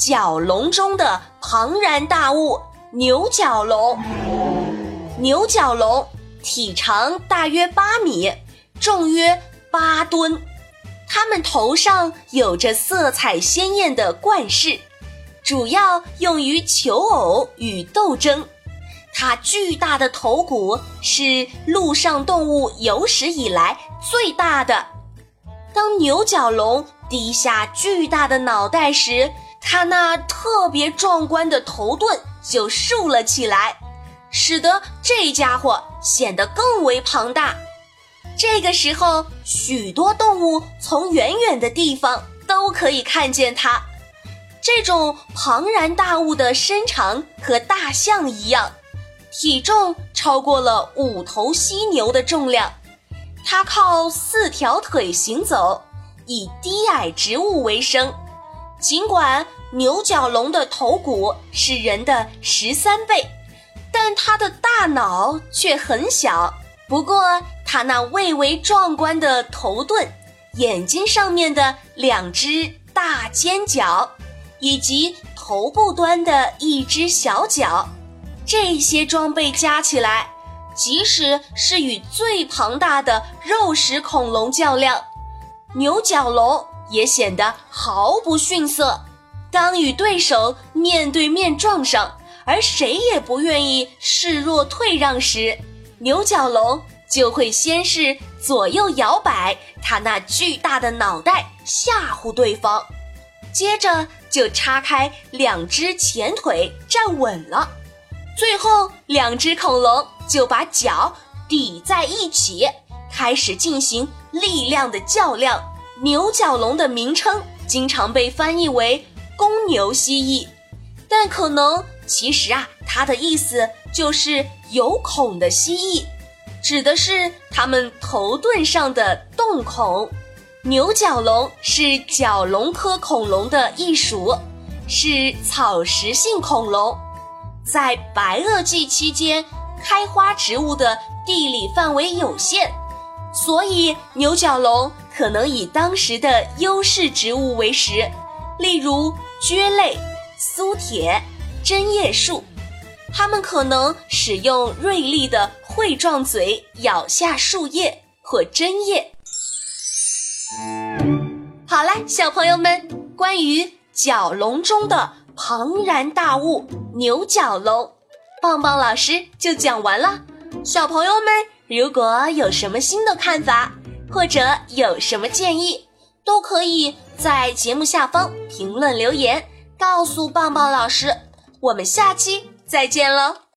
角龙中的庞然大物——牛角龙。牛角龙体长大约八米，重约八吨。它们头上有着色彩鲜艳的冠饰，主要用于求偶与斗争。它巨大的头骨是陆上动物有史以来最大的。当牛角龙低下巨大的脑袋时，它那特别壮观的头盾就竖了起来，使得这家伙显得更为庞大。这个时候，许多动物从远远的地方都可以看见它。这种庞然大物的身长和大象一样。体重超过了五头犀牛的重量，它靠四条腿行走，以低矮植物为生。尽管牛角龙的头骨是人的十三倍，但它的大脑却很小。不过，它那蔚为壮观的头盾、眼睛上面的两只大尖角，以及头部端的一只小角。这些装备加起来，即使是与最庞大的肉食恐龙较量，牛角龙也显得毫不逊色。当与对手面对面撞上，而谁也不愿意示弱退让时，牛角龙就会先是左右摇摆它那巨大的脑袋吓唬对方，接着就叉开两只前腿站稳了。最后，两只恐龙就把脚抵在一起，开始进行力量的较量。牛角龙的名称经常被翻译为“公牛蜥蜴”，但可能其实啊，它的意思就是有孔的蜥蜴，指的是它们头盾上的洞孔。牛角龙是角龙科恐龙的一属，是草食性恐龙。在白垩纪期间，开花植物的地理范围有限，所以牛角龙可能以当时的优势植物为食，例如蕨类、苏铁、针叶树。它们可能使用锐利的喙状嘴咬下树叶或针叶。好啦，小朋友们，关于角龙中的。庞然大物牛角龙，棒棒老师就讲完了。小朋友们，如果有什么新的看法，或者有什么建议，都可以在节目下方评论留言，告诉棒棒老师。我们下期再见喽！